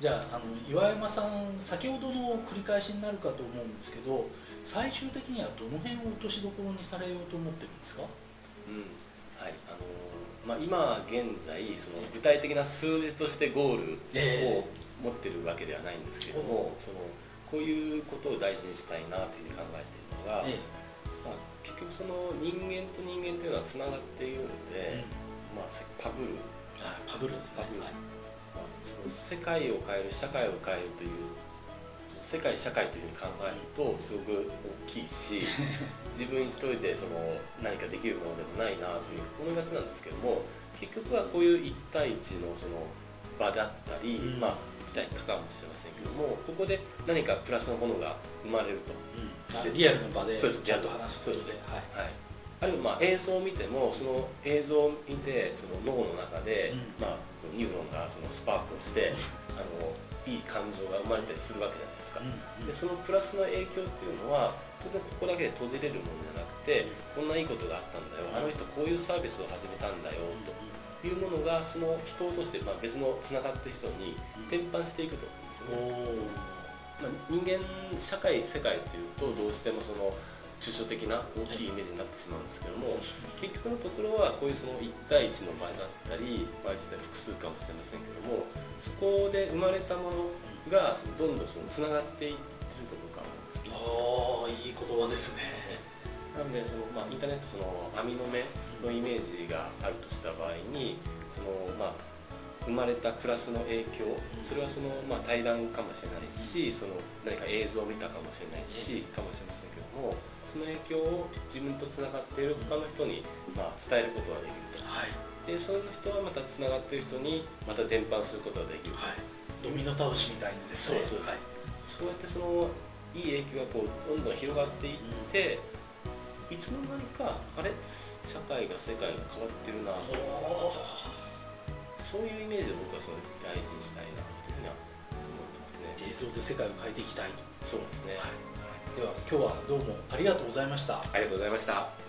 じゃああの岩山さん先ほどの繰り返しになるかと思うんですけど最終的にはどの辺を落としどころにされようと思ってるんですか、うん。はい。あのまあ、今現在その具体的な数字としてゴールを持ってるわけではないんですけども、そのこういうことを大事にしたいなというふうに考えているのが、えまあ、結局その人間と人間というのはつながっているので、まあ、さっきパブル。あパブルですね。パブル世界を変える社会を変えるという世界社会というふうに考えるとすごく大きいし 自分一人でその何かできるものでもないなという思いがちなんですけども結局はこういう1対1のその場だったり、うん。まあ1対1かもしれませんけどもここで何かプラスのものが生まれると。うん。あリアルの場でそうですちゃんと話すことではい。はい、あるいはまあ映像を見てもその映像を見てその脳の中で、うん。まあ、ニューロンがそのスパークをしてあのいい感情が生まれたりするわけじゃないですか、うんでそのプラスの影響っていうのは当然ここだけで閉じれるものじゃなくてこんないいことがあったんだよ。あの人こういうサービスを始めたんだよというものがその人として、まあ、別のつながってる人に伝播していくと思うんですよね。まあ、人間社会世界っていうとどうしてもその抽象的な大きいイメージになってしまうんですけども結局のところはこういうその1対1の場合だったり場合自体複数かもしれませんけどもそこで生まれたものがそのどんどんそのつながっていってると僕は思うんですあーいい言葉ですね。なのでその、まあ、インターネットその網の目のイメージがあるとした場合にその、まあ、生まれたプラスの影響それはその、まあ、対談かもしれないしその何か映像を見たかもしれないしかもしれませんけどもその影響を自分とつながっている他の人に、まあ、伝えることができると。はい。でその人はまたつながっている人にまた伝播することができる。と、はい。ドミノ倒しみたいにですね。そうそうはい。そうやってそのいい影響がこうどんどん広がっていって、いつの間にかあれ？社会が世界が変わってるなおそういうイメージを僕はその大事にしたいなというふうには思ってますね。映像で世界を変えていきたいと。そうですね、では今日はどうもありがとうございました。ありがとうございました。